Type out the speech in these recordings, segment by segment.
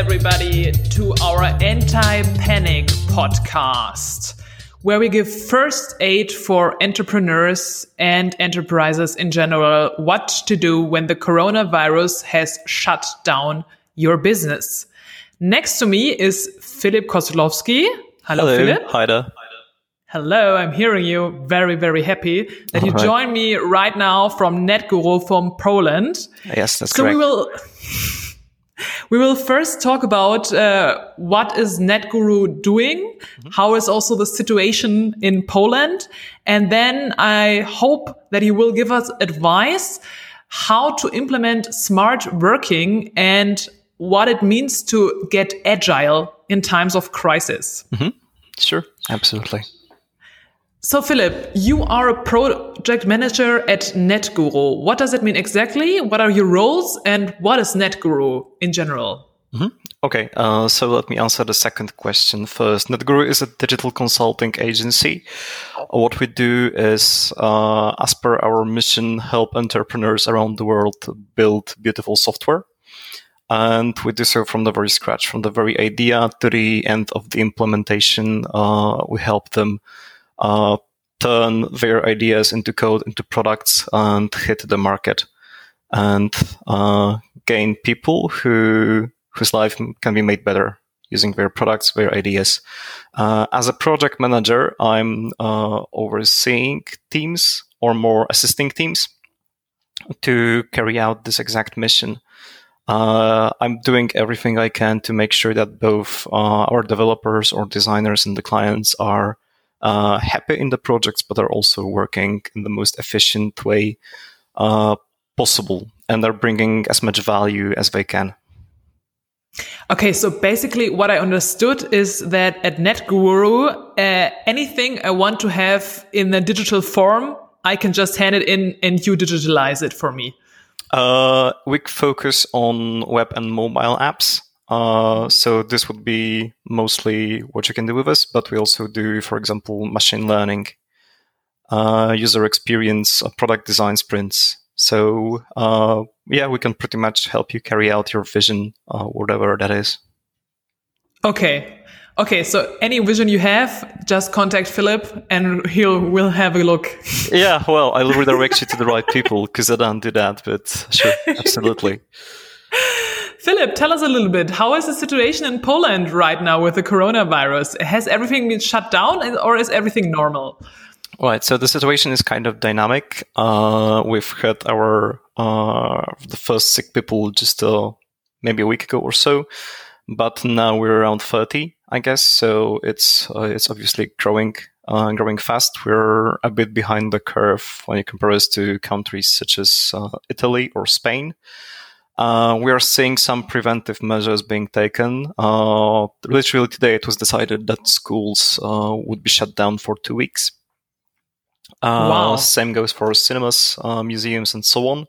everybody, to our Anti Panic podcast, where we give first aid for entrepreneurs and enterprises in general what to do when the coronavirus has shut down your business. Next to me is Philip Kozlowski. Hello, Hello. Philip. Hi there. Hello, I'm hearing you. Very, very happy that you All right. join me right now from NetGuru from Poland. Yes, that's So correct. we will we will first talk about uh, what is NetGuru doing, Mm-hmm. how is also the situation in Poland, and then I hope that you will give us advice how to implement smart working and what it means to get agile in times of crisis. Sure, absolutely. So, Philip, you are a project manager at NetGuru. What does it mean exactly? What are your roles and what is NetGuru in general? Okay, uh, so let me answer the second question first. NetGuru is a digital consulting agency. What we do is, uh, as per our mission, help entrepreneurs around the world build beautiful software. And we do so from the very scratch, from the very idea to the end of the implementation. Uh, we help them uh, turn their ideas into code, into products, and hit the market, and uh, gain people who whose life can be made better using their products, their ideas. Uh, as a project manager, I'm uh, overseeing teams or more assisting teams to carry out this exact mission. Uh, I'm doing everything I can to make sure that both uh, our developers or designers and the clients are uh, happy in the projects, but are also working in the most efficient way uh, possible and are bringing as much value as they can. Okay, so basically, what I understood is that at NetGuru, uh, anything I want to have in a digital form, I can just hand it in and you digitalize it for me. Uh, we focus on web and mobile apps. Uh, so this would be mostly what you can do with us, but we also do, for example, machine learning, uh, user experience, uh, product design sprints. So uh, yeah, we can pretty much help you carry out your vision, uh, whatever that is. Okay. Okay, so any vision you have, just contact Philip and he'll will have a look. Yeah, well, I'll redirect you to the right people because I don't do that, but sure, absolutely. Philip, tell us a little bit. How is the situation in Poland right now with the coronavirus? Has everything been shut down or is everything normal? Right. So the situation is kind of dynamic. Uh, we've had our uh, the first sick people just uh, maybe a week ago or so, but now we're around thirty, I guess. So it's uh, it's obviously growing. Uh, growing fast. We're a bit behind the curve when you compare us to countries such as uh, Italy or Spain. Uh, we are seeing some preventive measures being taken. Uh, literally today, it was decided that schools uh, would be shut down for two weeks. Uh, Wow. Same goes for cinemas, uh, museums, and so on.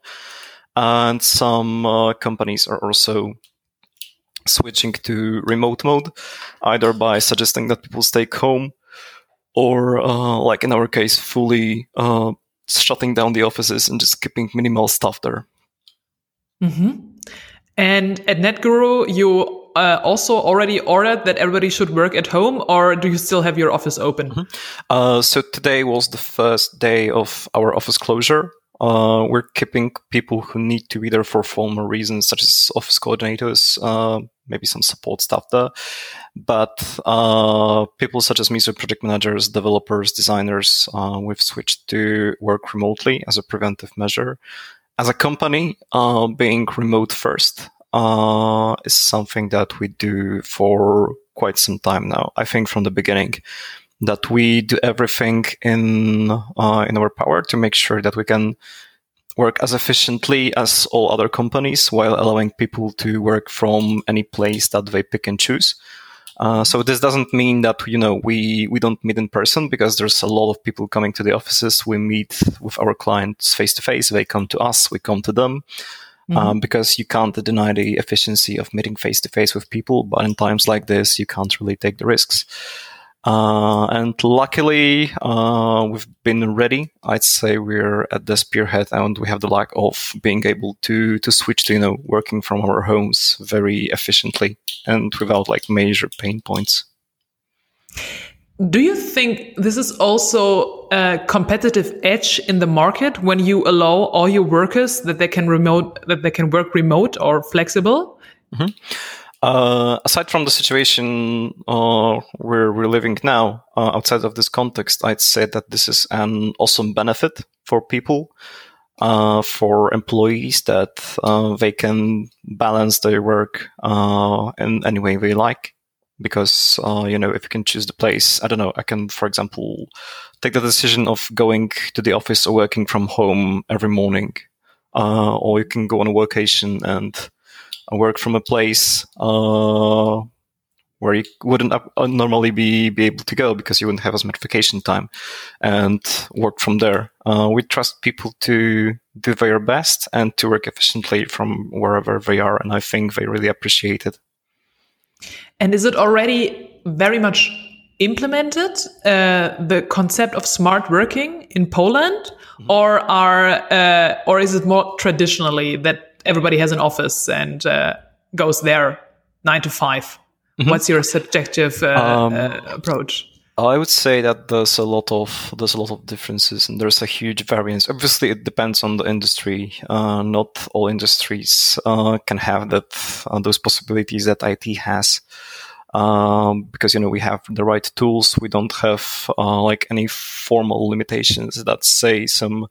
And some uh, companies are also switching to remote mode, either by suggesting that people stay home, or uh, like in our case, fully uh, shutting down the offices and just keeping minimal stuff there. And at NetGuru, you uh, also already ordered that everybody should work at home, or do you still have your office open? Uh, so today was the first day of our office closure. Uh, we're keeping people who need to be there for formal reasons, such as office coordinators, uh, maybe some support staff there. But uh, people such as me, so project managers, developers, designers, uh, we've switched to work remotely as a preventive measure. As a company, uh, being remote first uh, is something that we do for quite some time now. I think from the beginning that we do everything in uh, in our power to make sure that we can work as efficiently as all other companies while allowing people to work from any place that they pick and choose. Uh, so this doesn't mean that you know we we don't meet in person because there's a lot of people coming to the offices. We meet with our clients face to face. They come to us. We come to them. Um, because you can't deny the efficiency of meeting face to face with people, but in times like this, you can't really take the risks. Uh, and luckily, uh, we've been ready. I'd say we're at the spearhead and we have the luck of being able to, to switch to, you know, working from our homes very efficiently and without like major pain points. Do you think this is also a competitive edge in the market when you allow all your workers that they can remote, that they can work remote or flexible? Mm-hmm. Uh, aside from the situation uh, where we're living now, uh, outside of this context, I'd say that this is an awesome benefit for people, uh, for employees that uh, they can balance their work uh, in any way they like. Because you know, if you can choose the place, I don't know. I can, for example, take the decision of going to the office or working from home every morning, or you can go on a vacation and work from a place uh, where you wouldn't normally be, be able to go because you wouldn't have as much vacation time and work from there. Uh, we trust people to do their best and to work efficiently from wherever they are. And I think they really appreciate it. And is it already very much implemented uh, the concept of smart working in Poland, mm-hmm. or are uh, or is it more traditionally that everybody has an office and uh, goes there nine to 5 mm-hmm. What's your subjective uh, um, uh, approach? I would say that there's a lot of there's a lot of differences and there's a huge variance. Obviously, it depends on the industry. Uh, not all industries uh, can have that uh, those possibilities that IT has. Um, because you know we have the right tools, we don't have uh, like any formal limitations that say some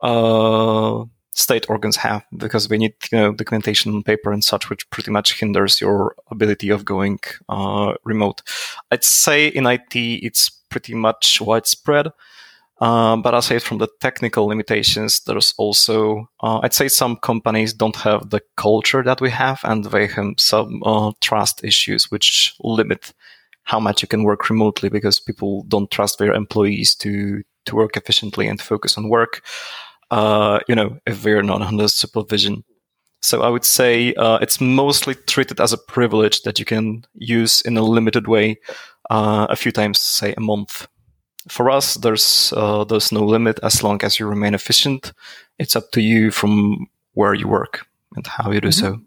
uh, state organs have because they need you know, documentation on paper and such, which pretty much hinders your ability of going uh, remote. I'd say in IT it's pretty much widespread. Uh, but aside from the technical limitations, there's also, uh, I'd say some companies don't have the culture that we have and they have some uh, trust issues which limit how much you can work remotely because people don't trust their employees to, to work efficiently and focus on work uh, you know, if we're not under supervision. So I would say uh, it's mostly treated as a privilege that you can use in a limited way uh, a few times, say a month. For us, there's uh, there's no limit as long as you remain efficient. It's up to you from where you work and how you do mm-hmm. so.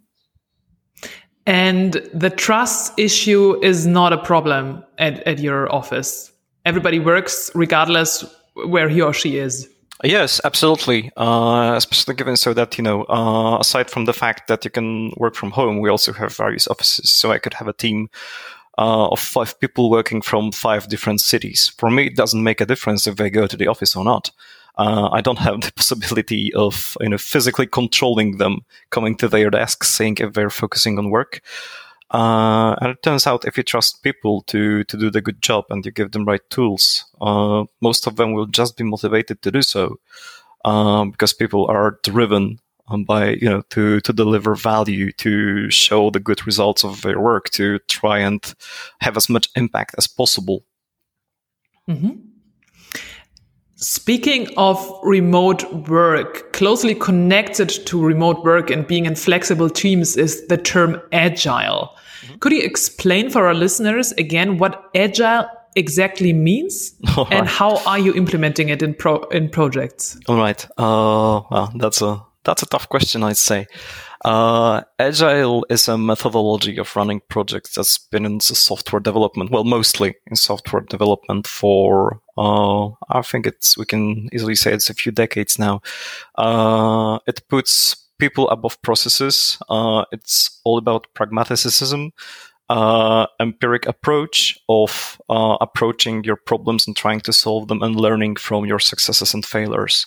And the trust issue is not a problem at, at your office. Everybody works regardless where he or she is. Yes, absolutely. Uh, especially given so that, you know, uh, aside from the fact that you can work from home, we also have various offices. So I could have a team uh, of five people working from five different cities. For me, it doesn't make a difference if they go to the office or not. Uh, I don't have the possibility of, you know, physically controlling them coming to their desk, saying if they're focusing on work. Uh, and it turns out if you trust people to, to do the good job and you give them right tools, uh, most of them will just be motivated to do so. Um, because people are driven um, by, you know, to, to deliver value, to show the good results of their work, to try and have as much impact as possible. Mm-hmm. Speaking of remote work, closely connected to remote work and being in flexible teams is the term agile. Mm-hmm. Could you explain for our listeners again what agile exactly means and how are you implementing it in pro in projects? All right. Uh, well, that's a that's a tough question, I'd say. Uh, Agile is a methodology of running projects that's been in software development, well, mostly in software development for, uh, I think it's, we can easily say it's a few decades now. Uh, it puts people above processes. Uh, it's all about pragmaticism, uh, empiric approach of uh, approaching your problems and trying to solve them and learning from your successes and failures.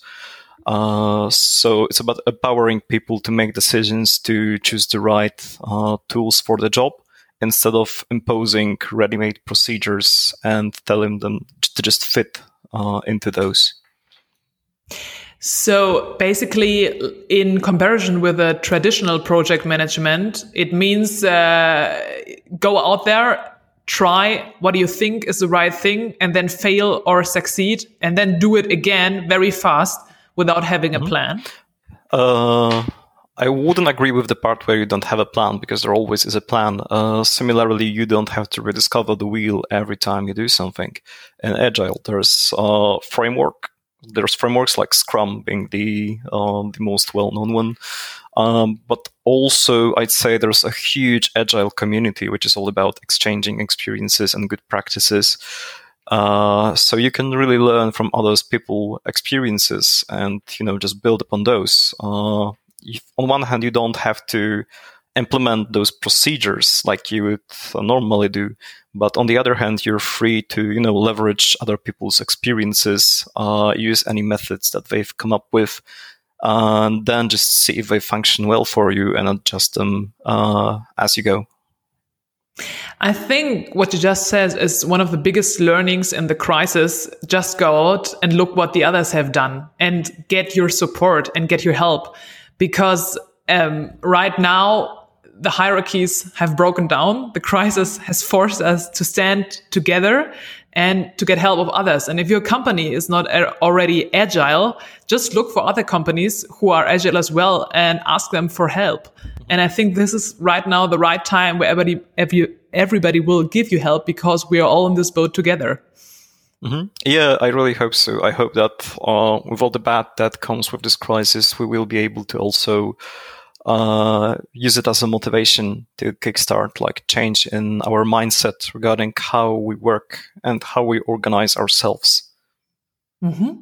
Uh, so it's about empowering people to make decisions to choose the right uh, tools for the job instead of imposing ready-made procedures and telling them to just fit uh, into those. So basically, in comparison with a traditional project management, it means uh, go out there, try what do you think is the right thing, and then fail or succeed, and then do it again very fast without having mm-hmm. a plan? Uh, I wouldn't agree with the part where you don't have a plan because there always is a plan. Uh, similarly, you don't have to rediscover the wheel every time you do something. In Agile, there's a framework. There's frameworks like Scrum being the uh, the most well-known one, um, but also I'd say there's a huge Agile community which is all about exchanging experiences and good practices. Uh, so you can really learn from others people experiences and you know just build upon those. Uh, if, on one hand, you don't have to implement those procedures like you would normally do, but on the other hand, you're free to you know leverage other people's experiences, uh, use any methods that they've come up with, and then just see if they function well for you and adjust them uh, as you go. I think what you just said is one of the biggest learnings in the crisis. Just go out and look what the others have done and get your support and get your help because um, right now the hierarchies have broken down. The crisis has forced us to stand together and to get help of others. And if your company is not already agile, just look for other companies who are agile as well and ask them for help. And I think this is right now the right time where everybody, every, everybody will give you help because we are all in this boat together. Mm-hmm. Yeah, I really hope so. I hope that uh, with all the bad that comes with this crisis, we will be able to also uh, use it as a motivation to kickstart like change in our mindset regarding how we work and how we organize ourselves. Mm-hmm.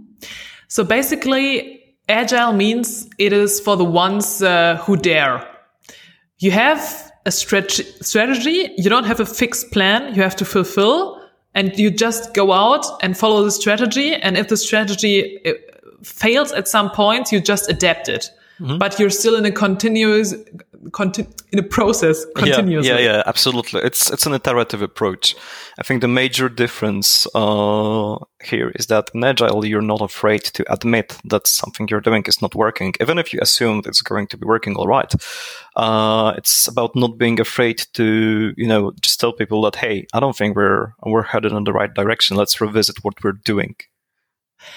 So basically, agile means it is for the ones uh, who dare. You have a stretch- strategy. You don't have a fixed plan. You have to fulfill and you just go out and follow the strategy. And if the strategy uh, fails at some point, you just adapt it. Mm-hmm. But you're still in a continuous, conti- in a process continuously. Yeah, yeah, yeah, absolutely. It's it's an iterative approach. I think the major difference uh, here is that in agile, you're not afraid to admit that something you're doing is not working, even if you assume it's going to be working all right. Uh, it's about not being afraid to, you know, just tell people that, hey, I don't think we're we're headed in the right direction. Let's revisit what we're doing.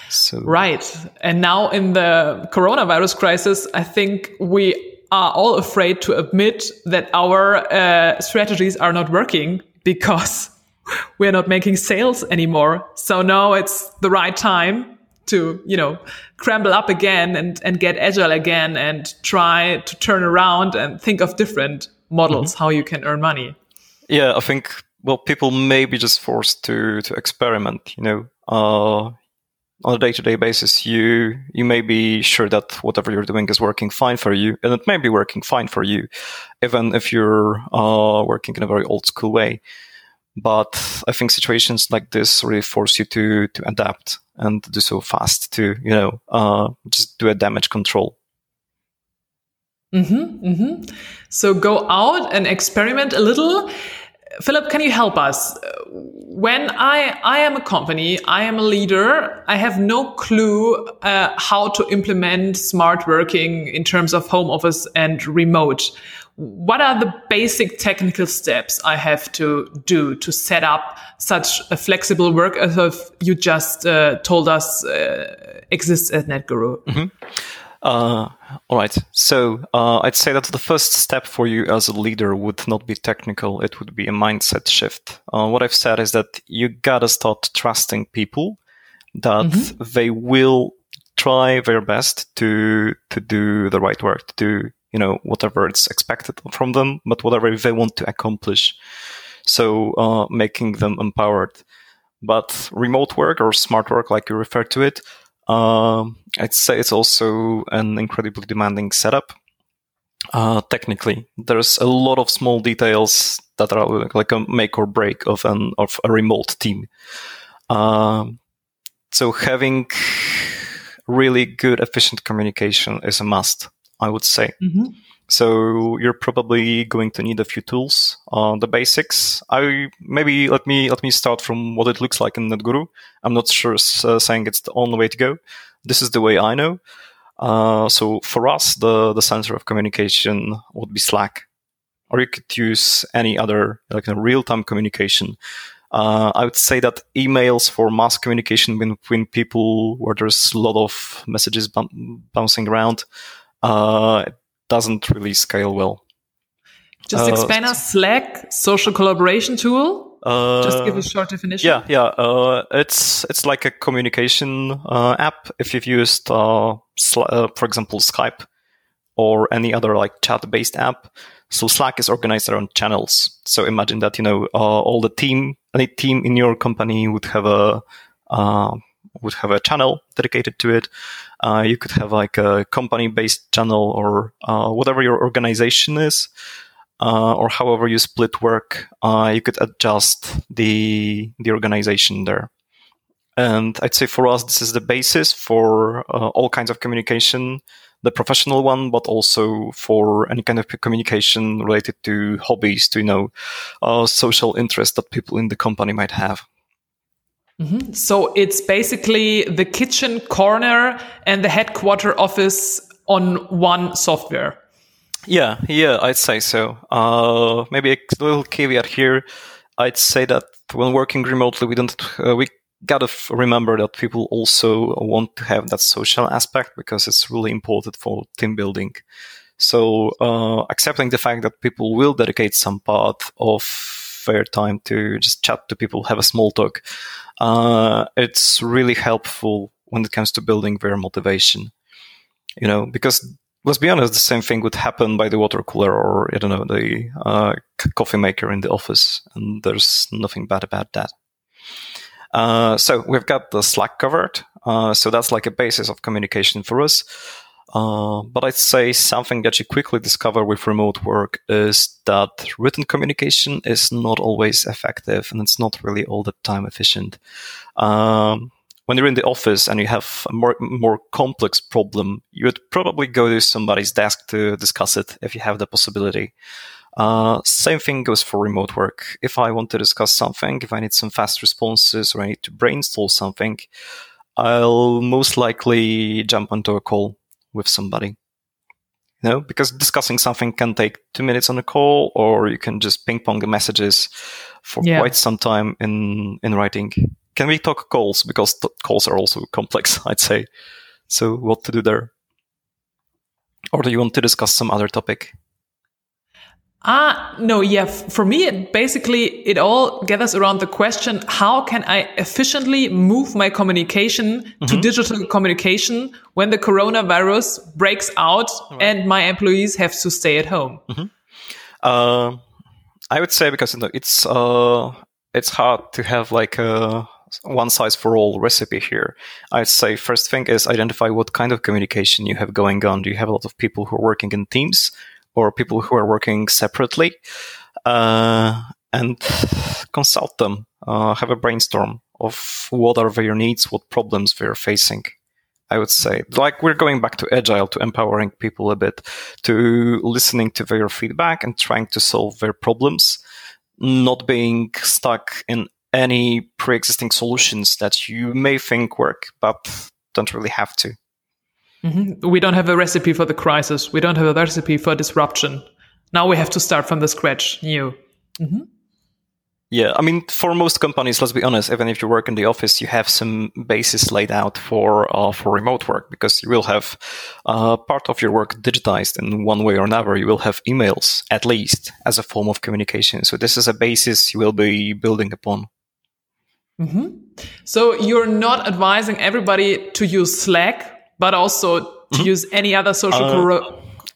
So. Right. And now in the coronavirus crisis, I think we are all afraid to admit that our uh, strategies are not working because we're not making sales anymore. So now it's the right time to, you know, crumble up again and, and get agile again and try to turn around and think of different models, mm-hmm. how you can earn money. Yeah, I think, well, people may be just forced to, to experiment, you know, uh, on a day-to-day basis, you you may be sure that whatever you're doing is working fine for you, and it may be working fine for you, even if you're uh, working in a very old school way. But I think situations like this really force you to to adapt and do so fast to you know uh, just do a damage control. Mm-hmm, mm-hmm. So go out and experiment a little. Philip, can you help us? When I, I am a company, I am a leader, I have no clue uh, how to implement smart working in terms of home office and remote. What are the basic technical steps I have to do to set up such a flexible work as you just uh, told us uh, exists at NetGuru? Mm-hmm. Uh, all right. So uh, I'd say that the first step for you as a leader would not be technical. It would be a mindset shift. Uh, what I've said is that you gotta start trusting people that mm-hmm. they will try their best to to do the right work, to do you know whatever it's expected from them, but whatever they want to accomplish. So uh, making them empowered. But remote work or smart work, like you refer to it, um, I'd say it's also an incredibly demanding setup. Uh, technically, there's a lot of small details that are like a make or break of an of a remote team. Um, so having really good, efficient communication is a must. I would say. Mm-hmm. So you're probably going to need a few tools, uh, the basics. I maybe let me let me start from what it looks like in NetGuru. I'm not sure uh, saying it's the only way to go. This is the way I know. Uh, so for us, the the center of communication would be Slack, or you could use any other like a real time communication. Uh, I would say that emails for mass communication between people where there's a lot of messages b- bouncing around uh, doesn't really scale well. Just uh, explain us Slack, social collaboration tool. Uh, Just give a short definition. Yeah, yeah. Uh, it's it's like a communication uh, app. If you've used, uh, uh, for example, Skype or any other like chat-based app, so Slack is organized around channels. So imagine that you know all the team, any team in your company would have a would have a channel dedicated to it. You could have like a company-based channel or whatever your organization is uh, or however you split work, uh, you could adjust the the organization there. And I'd say for us, this is the basis for uh, all kinds of communication, the professional one, but also for any kind of communication related to hobbies, to you know, uh, social interests that people in the company might have. Mm-hmm. So it's basically the kitchen corner and the headquarter office on one software. Yeah, yeah, I'd say so. Uh, maybe a little caveat here. I'd say that when working remotely, we don't uh, we gotta f- remember that people also want to have that social aspect because it's really important for team building. So uh, accepting the fact that people will dedicate some part of their time to just chat to people, have a small talk, uh, it's really helpful when it comes to building their motivation. You know, because let's be honest, the same thing would happen by the water cooler or, I don't know, the uh, coffee maker in the office. And there's nothing bad about that. Uh, so we've got the Slack covered. Uh, so that's like a basis of communication for us. Uh, but I'd say something that you quickly discover with remote work is that written communication is not always effective and it's not really all the time efficient. Um, when you're in the office and you have a more, more complex problem, you would probably go to somebody's desk to discuss it if you have the possibility. Uh, same thing goes for remote work. If I want to discuss something, if I need some fast responses or I need to brainstorm something, I'll most likely jump onto a call with somebody. You know, because discussing something can take two minutes on a call, or you can just ping pong the messages for yeah. quite some time in in writing. Can we talk calls? Because t- calls are also complex i'd say. So what to do there? Or do you want to discuss some other topic Ah, no, yeah. For me, it basically, it all gathers around the question, how can I efficiently move my communication mm-hmm. to digital communication when the coronavirus breaks out right. and my employees have to stay at home? Mm-hmm. Uh, I would say because you know, it's, uh, it's hard to have like a one size for all recipe here. I'd say first thing is identify what kind of communication you have going on. Do you have a lot of people who are working in teams or people who are working separately? Uh, and consult them, uh, have a brainstorm of what are their needs, what problems they're facing. I would say, like we're going back to agile, to empowering people a bit, to listening to their feedback and trying to solve their problems, not being stuck in any pre-existing solutions that you may think work, but don't really have to. Mm-hmm. We don't have a recipe for the crisis. We don't have a recipe for disruption. Now we have to start from the scratch, new. Mm-hmm. Yeah, I mean, for most companies, let's be honest. Even if you work in the office, you have some basis laid out for uh, for remote work because you will have uh, part of your work digitized in one way or another. You will have emails at least as a form of communication. So this is a basis you will be building upon. Mm-hmm. So you're not advising everybody to use Slack, but also to mm-hmm. use any other social uh,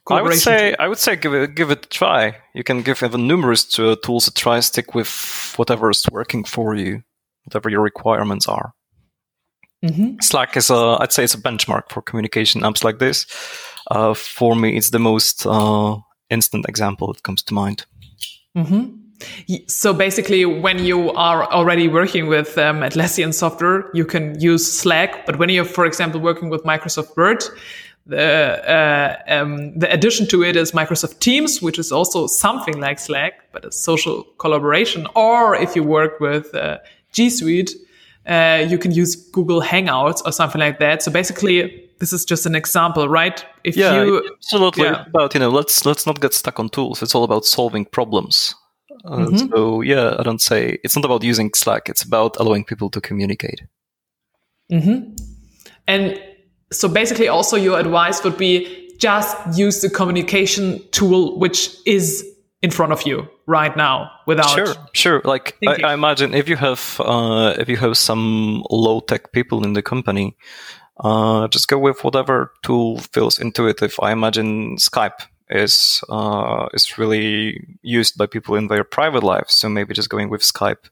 cor- I would say I would say give it give it a try. You can give even numerous uh, tools a try. Stick with whatever is working for you, whatever your requirements are. Mm-hmm. Slack is a I'd say it's a benchmark for communication apps like this. Uh, for me, it's the most uh, instant example that comes to mind. Mm-hmm. So basically, when you are already working with um, Atlassian software, you can use Slack. But when you're, for example, working with Microsoft Word, the uh, um, the addition to it is Microsoft Teams, which is also something like Slack, but a social collaboration. Or if you work with uh, G Suite, uh, you can use Google Hangouts or something like that. So basically, this is just an example, right? If yeah, you, absolutely. Yeah. About you know, let's let's not get stuck on tools. It's all about solving problems. Mm-hmm. So yeah, I don't say it's not about using Slack. It's about allowing people to communicate. Mm-hmm. And so basically, also your advice would be just use the communication tool which is in front of you right now without sure sure like I, I, imagine if you have uh, if you have some low tech people in the company uh, just go with whatever tool feels intuitive i imagine skype is uh, is really used by people in their private lives so maybe just going with skype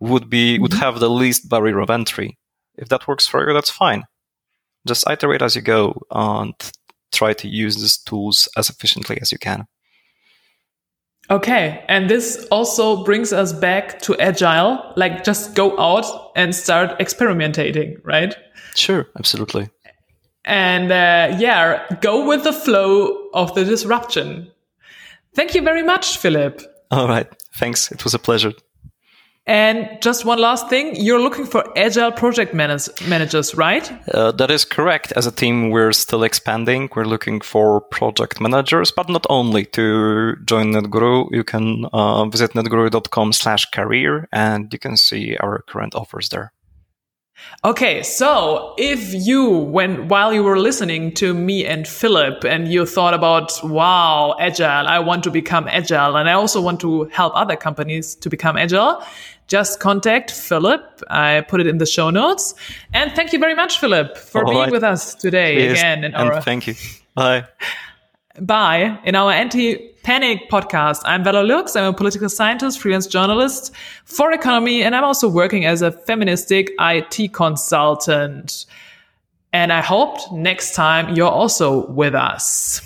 would be mm-hmm. would have the least barrier of entry if that works for you that's fine just iterate as you go and try to use these tools as efficiently as you can Okay. And this also brings us back to agile, like just go out and start experimenting, right? Sure. Absolutely. And uh, yeah, go with the flow of the disruption. Thank you very much, Philip. All right. Thanks. It was a pleasure. And just one last thing, you're looking for agile project manage- managers, right? Uh, that is correct. As a team, we're still expanding. We're looking for project managers, but not only. To join NetGuru, you can uh, visit netguru.com slash career and you can see our current offers there. Okay, so if you, when while you were listening to me and Philip, and you thought about, wow, agile, I want to become agile, and I also want to help other companies to become agile, just contact Philip. I put it in the show notes. And thank you very much, Philip, for All being right. with us today yes. again. In our, thank you. Bye. Bye. In our anti panic podcast, I'm Vela Lux. I'm a political scientist, freelance journalist for economy, and I'm also working as a feministic IT consultant. And I hope next time you're also with us.